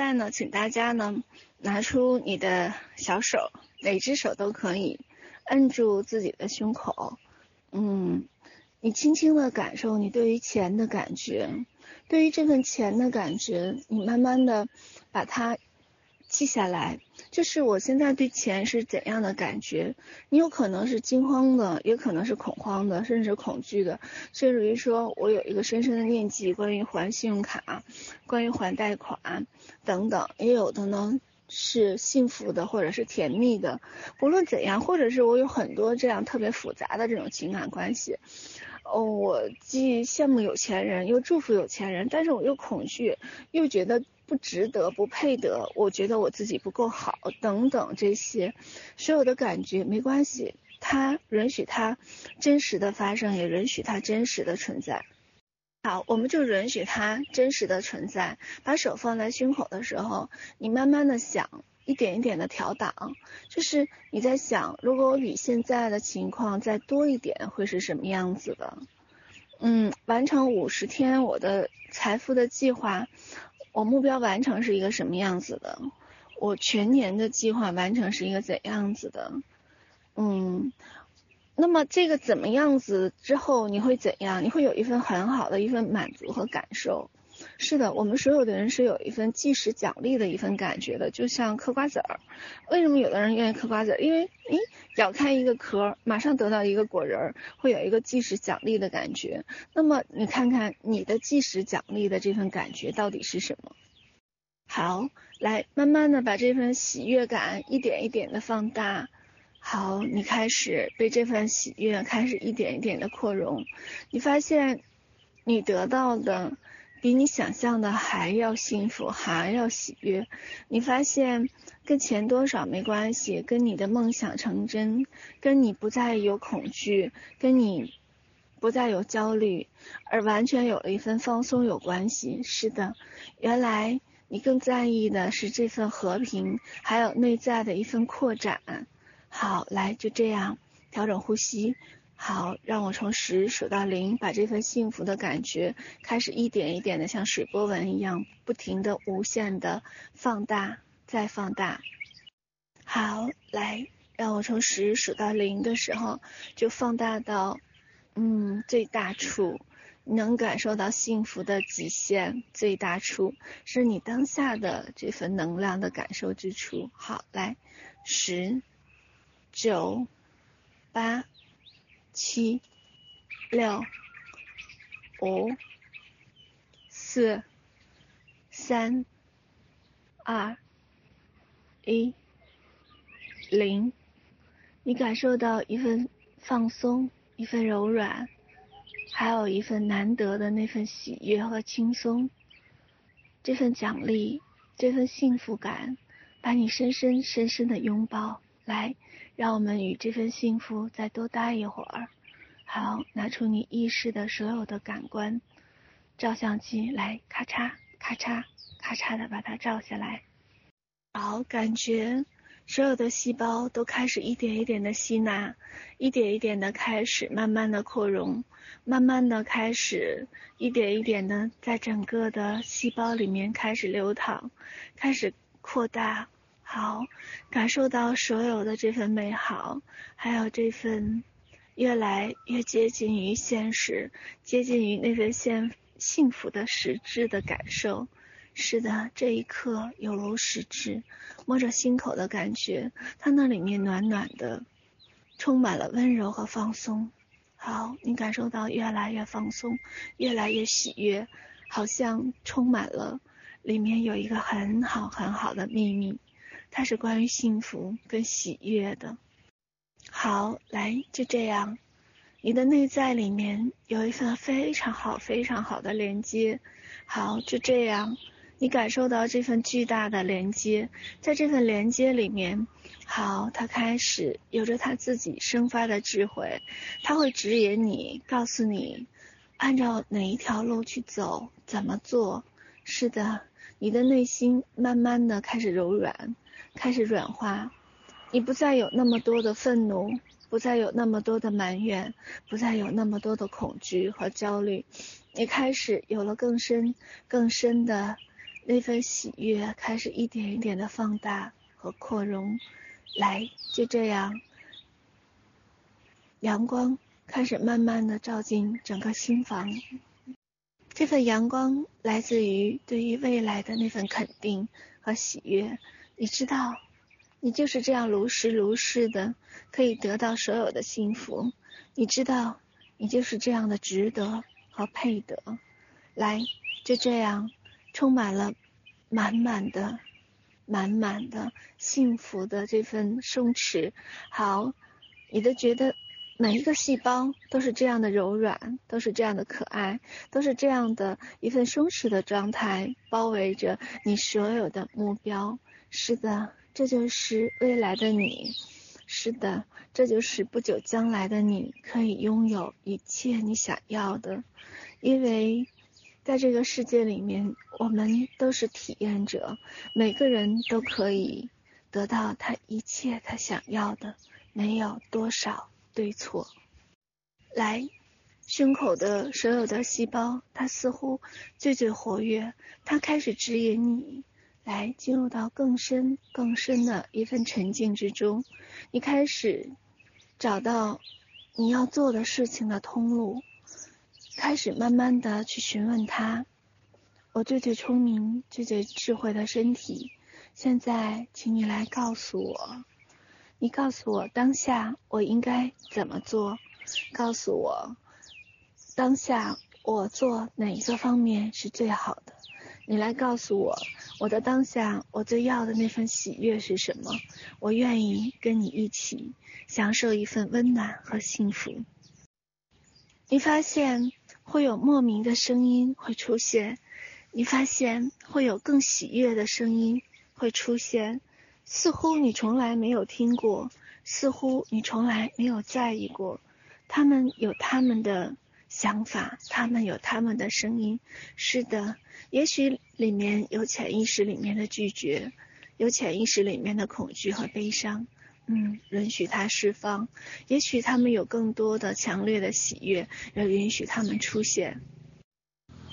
现在呢，请大家呢拿出你的小手，哪只手都可以，摁住自己的胸口，嗯，你轻轻的感受你对于钱的感觉，对于这份钱的感觉，你慢慢的把它记下来。就是我现在对钱是怎样的感觉？你有可能是惊慌的，也可能是恐慌的，甚至恐惧的，甚至于说我有一个深深的念记，关于还信用卡，关于还贷款等等，也有的呢是幸福的，或者是甜蜜的。不论怎样，或者是我有很多这样特别复杂的这种情感关系。哦，我既羡慕有钱人，又祝福有钱人，但是我又恐惧，又觉得。不值得，不配得，我觉得我自己不够好，等等这些，所有的感觉没关系，它允许它真实的发生，也允许它真实的存在。好，我们就允许它真实的存在。把手放在胸口的时候，你慢慢的想，一点一点的调档，就是你在想，如果我比现在的情况再多一点，会是什么样子的？嗯，完成五十天我的财富的计划。我目标完成是一个什么样子的？我全年的计划完成是一个怎样子的？嗯，那么这个怎么样子之后你会怎样？你会有一份很好的一份满足和感受。是的，我们所有的人是有一份即时奖励的一份感觉的，就像嗑瓜子儿。为什么有的人愿意嗑瓜子儿？因为，诶，咬开一个壳，马上得到一个果仁儿，会有一个即时奖励的感觉。那么你看看你的即时奖励的这份感觉到底是什么？好，来慢慢的把这份喜悦感一点一点的放大。好，你开始被这份喜悦开始一点一点的扩容。你发现你得到的。比你想象的还要幸福，还要喜悦。你发现跟钱多少没关系，跟你的梦想成真，跟你不再有恐惧，跟你不再有焦虑，而完全有了一份放松有关系。是的，原来你更在意的是这份和平，还有内在的一份扩展。好，来，就这样调整呼吸。好，让我从十数到零，把这份幸福的感觉开始一点一点的像水波纹一样，不停的无限的放大，再放大。好，来，让我从十数到零的时候，就放大到，嗯，最大处，能感受到幸福的极限，最大处是你当下的这份能量的感受之处。好，来，十、九、八。七、六、五、四、三、二、一、零，你感受到一份放松，一份柔软，还有一份难得的那份喜悦和轻松。这份奖励，这份幸福感，把你深深深深的拥抱。来，让我们与这份幸福再多待一会儿。好，拿出你意识的所有的感官，照相机来，咔嚓咔嚓咔嚓的把它照下来。好，感觉所有的细胞都开始一点一点的吸纳，一点一点的开始慢慢的扩容，慢慢的开始一点一点的在整个的细胞里面开始流淌，开始扩大。好，感受到所有的这份美好，还有这份越来越接近于现实，接近于那份现幸福的实质的感受。是的，这一刻有如实质，摸着心口的感觉，它那里面暖暖的，充满了温柔和放松。好，你感受到越来越放松，越来越喜悦，好像充满了，里面有一个很好很好的秘密。它是关于幸福跟喜悦的。好，来，就这样，你的内在里面有一份非常好、非常好的连接。好，就这样，你感受到这份巨大的连接，在这份连接里面，好，它开始有着它自己生发的智慧，它会指引你，告诉你，按照哪一条路去走，怎么做。是的，你的内心慢慢的开始柔软。开始软化，你不再有那么多的愤怒，不再有那么多的埋怨，不再有那么多的恐惧和焦虑，你开始有了更深、更深的那份喜悦开始一点一点的放大和扩容，来，就这样，阳光开始慢慢的照进整个心房。这份阳光来自于对于未来的那份肯定和喜悦。你知道，你就是这样如实如是的可以得到所有的幸福。你知道，你就是这样的值得和配得。来，就这样，充满了满满的、满满的幸福的这份松弛。好，你都觉得每一个细胞都是这样的柔软，都是这样的可爱，都是这样的一份松弛的状态，包围着你所有的目标。是的，这就是未来的你。是的，这就是不久将来的你，可以拥有一切你想要的，因为。在这个世界里面，我们都是体验者，每个人都可以得到他一切他想要的，没有多少对错。来，胸口的所有的细胞，它似乎最最活跃，它开始指引你来进入到更深更深的一份沉静之中，你开始找到你要做的事情的通路。开始慢慢的去询问他，我最最聪明、最最智慧的身体，现在请你来告诉我，你告诉我当下我应该怎么做，告诉我当下我做哪一个方面是最好的，你来告诉我我的当下我最要的那份喜悦是什么，我愿意跟你一起享受一份温暖和幸福。你发现。会有莫名的声音会出现，你发现会有更喜悦的声音会出现，似乎你从来没有听过，似乎你从来没有在意过。他们有他们的想法，他们有他们的声音。是的，也许里面有潜意识里面的拒绝，有潜意识里面的恐惧和悲伤。嗯，允许它释放。也许他们有更多的强烈的喜悦，要允许他们出现。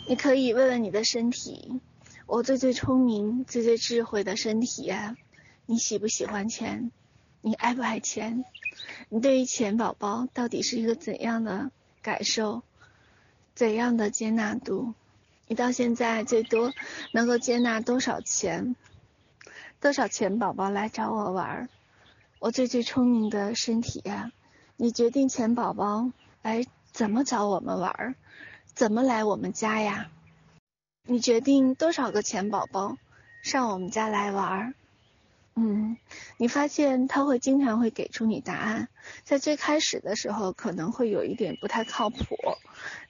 你可以问问你的身体，我最最聪明、最最智慧的身体呀，你喜不喜欢钱？你爱不爱钱？你对于钱宝宝到底是一个怎样的感受？怎样的接纳度？你到现在最多能够接纳多少钱？多少钱宝宝来找我玩儿？我最最聪明的身体呀，你决定钱宝宝来怎么找我们玩儿，怎么来我们家呀？你决定多少个钱宝宝上我们家来玩儿？嗯，你发现他会经常会给出你答案，在最开始的时候可能会有一点不太靠谱，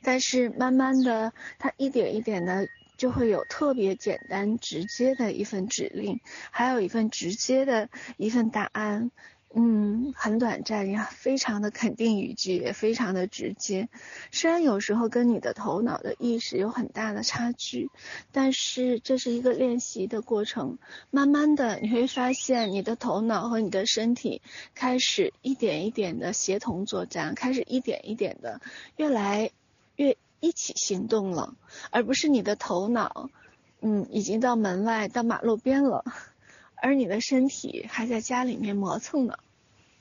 但是慢慢的他一点一点的。就会有特别简单直接的一份指令，还有一份直接的一份答案，嗯，很短暂呀，非常的肯定语句，也非常的直接。虽然有时候跟你的头脑的意识有很大的差距，但是这是一个练习的过程。慢慢的你会发现，你的头脑和你的身体开始一点一点的协同作战，开始一点一点的越来越。一起行动了，而不是你的头脑，嗯，已经到门外到马路边了，而你的身体还在家里面磨蹭呢。